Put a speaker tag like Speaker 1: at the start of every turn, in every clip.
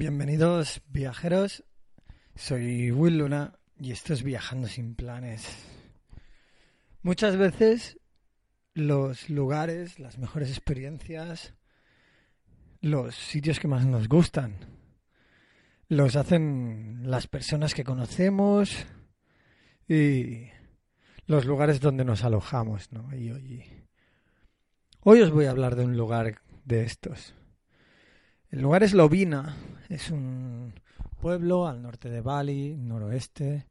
Speaker 1: Bienvenidos viajeros, soy Will Luna y esto es Viajando sin planes. Muchas veces los lugares, las mejores experiencias, los sitios que más nos gustan, los hacen las personas que conocemos y los lugares donde nos alojamos, ¿no? Y hoy, hoy os voy a hablar de un lugar de estos. El lugar es Lovina, es un pueblo al norte de Bali, noroeste.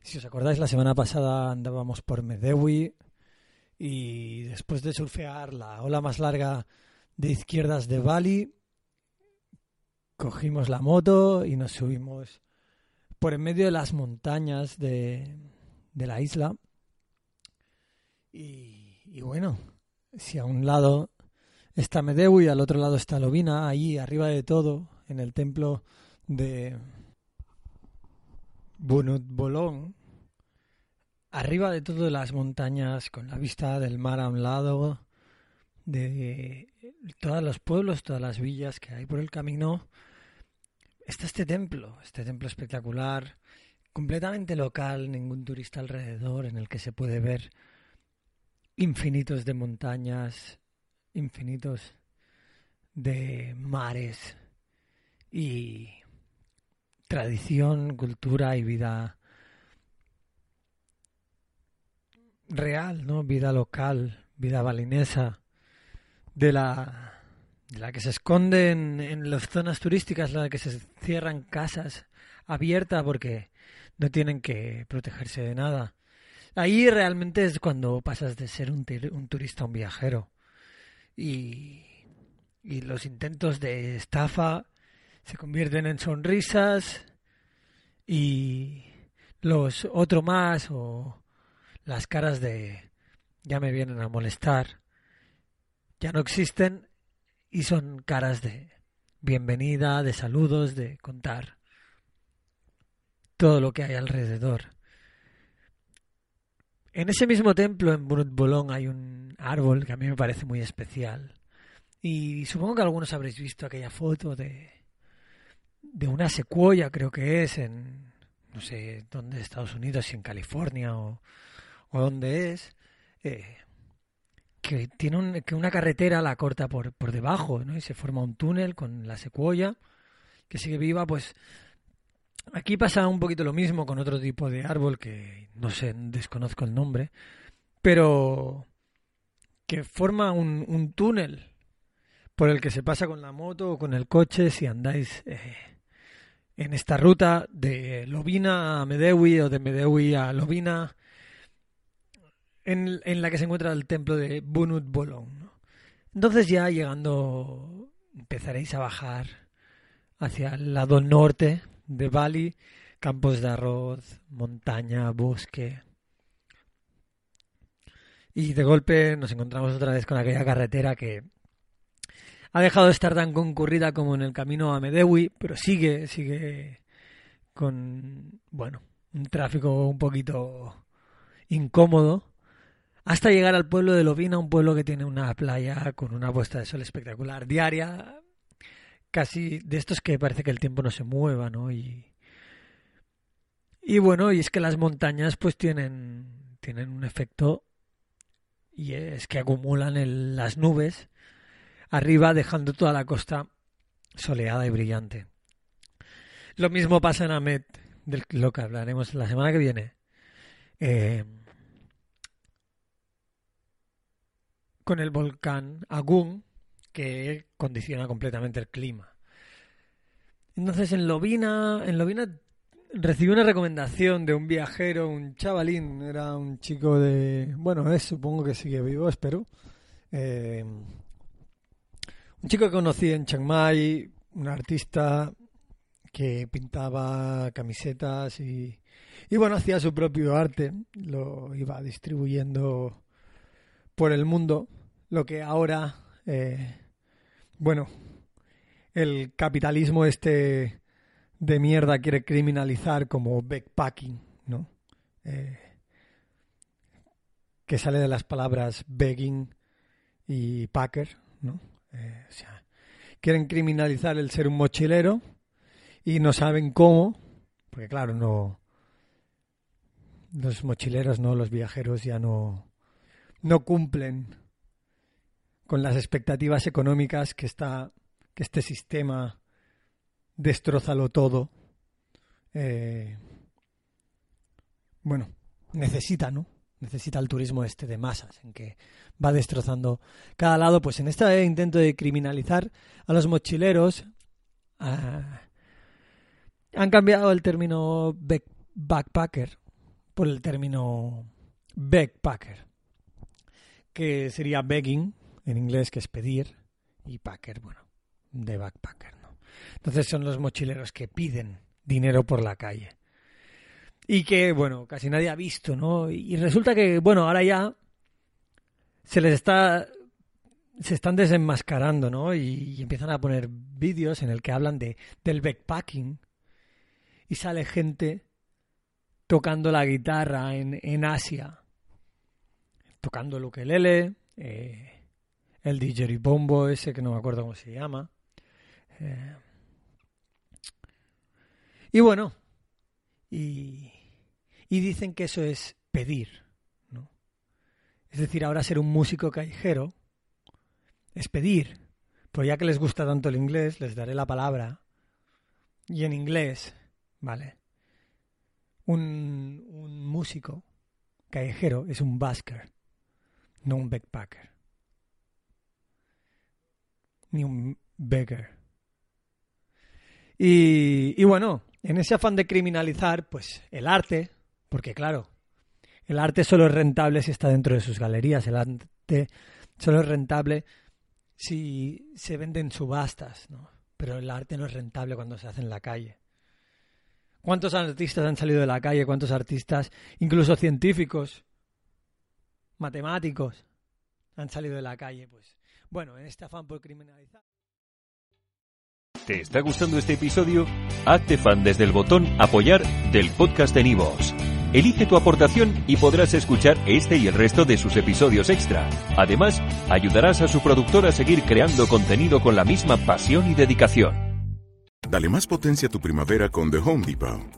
Speaker 1: Si os acordáis, la semana pasada andábamos por Medewi y después de surfear la ola más larga de izquierdas de Bali, cogimos la moto y nos subimos por en medio de las montañas de, de la isla. Y, y bueno, si a un lado está Medewi y al otro lado está Lovina, ahí arriba de todo, en el templo de Bunut Bolong, arriba de todo las montañas, con la vista del mar a un lado, de todos los pueblos, todas las villas que hay por el camino, está este templo, este templo espectacular, completamente local, ningún turista alrededor, en el que se puede ver infinitos de montañas, infinitos de mares y tradición, cultura y vida real, ¿no? Vida local, vida balinesa, de la, de la que se esconde en, las zonas turísticas, la que se cierran casas abiertas porque no tienen que protegerse de nada. Ahí realmente es cuando pasas de ser un, un turista a un viajero. Y, y los intentos de estafa se convierten en sonrisas y los otro más o las caras de ya me vienen a molestar ya no existen y son caras de bienvenida, de saludos, de contar todo lo que hay alrededor. En ese mismo templo en Bunut Bolong hay un árbol que a mí me parece muy especial. Y supongo que algunos habréis visto aquella foto de, de una secuoya, creo que es, en no sé dónde, Estados Unidos, si en California o, o dónde es, eh, que tiene un- que una carretera la corta por, por debajo, ¿no? Y se forma un túnel con la secuoya que sigue viva, pues aquí pasa un poquito lo mismo con otro tipo de árbol que no sé, desconozco el nombre, pero que forma un, un túnel por el que se pasa con la moto o con el coche si andáis eh, en esta ruta de Lovina a Medewi o de Medewi a Lovina, en, la que se encuentra el templo de Bunut Bolong. Entonces ya llegando empezaréis a bajar hacia el lado norte de Bali, campos de arroz, montaña, bosque. Y de golpe nos encontramos otra vez con aquella carretera que ha dejado de estar tan concurrida como en el camino a Medewi, pero sigue, sigue con, bueno, un tráfico un poquito incómodo, hasta llegar al pueblo de Lovina, un pueblo que tiene una playa con una puesta de sol espectacular diaria, casi de estos que parece que el tiempo no se mueva, ¿no? Y, y bueno, y es que las montañas pues tienen, tienen un efecto y es que acumulan el- las nubes arriba dejando toda la costa soleada y brillante. Lo mismo pasa en Amet, de lo que hablaremos la semana que viene. Eh, con el volcán Agung, que condiciona completamente el clima. Entonces en Lovina, en Lovina recibí una recomendación de un viajero, un chavalín, era un chico de, bueno, es, supongo que sigue vivo, espero. Eh, un chico que conocí en Chiang Mai, un artista que pintaba camisetas y, y bueno, hacía su propio arte, lo iba distribuyendo por el mundo, lo que ahora, eh, bueno, el capitalismo este de mierda quiere criminalizar como backpacking, ¿no? Eh, que sale de las palabras begging y packer, ¿no? Eh, o sea, quieren criminalizar el ser un mochilero y no saben cómo, porque claro, no los mochileros, no los viajeros ya no no cumplen con las expectativas económicas que está que este sistema destrozalo todo, eh, bueno, necesita, ¿no? Necesita el turismo este de masas, en que va destrozando cada lado. Pues en este intento de criminalizar a los mochileros, ah, han cambiado el término backpacker por el término backpacker, que sería begging en inglés, que es pedir, y packer, bueno, de backpacker, ¿no? Entonces son los mochileros que piden dinero por la calle. Y que, bueno, casi nadie ha visto, ¿no? Y resulta que, bueno, ahora ya se les está se están desenmascarando, ¿no? Y, empiezan a poner vídeos en el que hablan de del backpacking y sale gente tocando la guitarra en, en Asia, tocando el ukelele, eh, el didgeridoo ese que no me acuerdo cómo se llama, eh, y bueno, y, dicen que eso es pedir, ¿no? Es decir, ahora ser un músico callejero es pedir. Pues ya que les gusta tanto el inglés, les daré la palabra. Y en inglés, ¿vale? Un, un músico callejero es un busker, no un backpacker. Ni un beggar. Y, bueno, en ese afán de criminalizar, pues el arte, porque claro, el arte solo es rentable si está dentro de sus galerías, el arte solo es rentable si se venden subastas, ¿no? Pero el arte no es rentable cuando se hace en la calle. ¿Cuántos artistas han salido de la calle? ¿Cuántos artistas, incluso científicos, matemáticos, han salido de la calle? Pues bueno, en este afán por criminalizar.
Speaker 2: ¿Te está gustando este episodio? Hazte fan desde el botón Apoyar del podcast de Nivos. Elige tu aportación y podrás escuchar este y el resto de sus episodios extra. Además, ayudarás a su productor a seguir creando contenido con la misma pasión y dedicación.
Speaker 3: Dale más potencia a tu primavera con The Home Depot.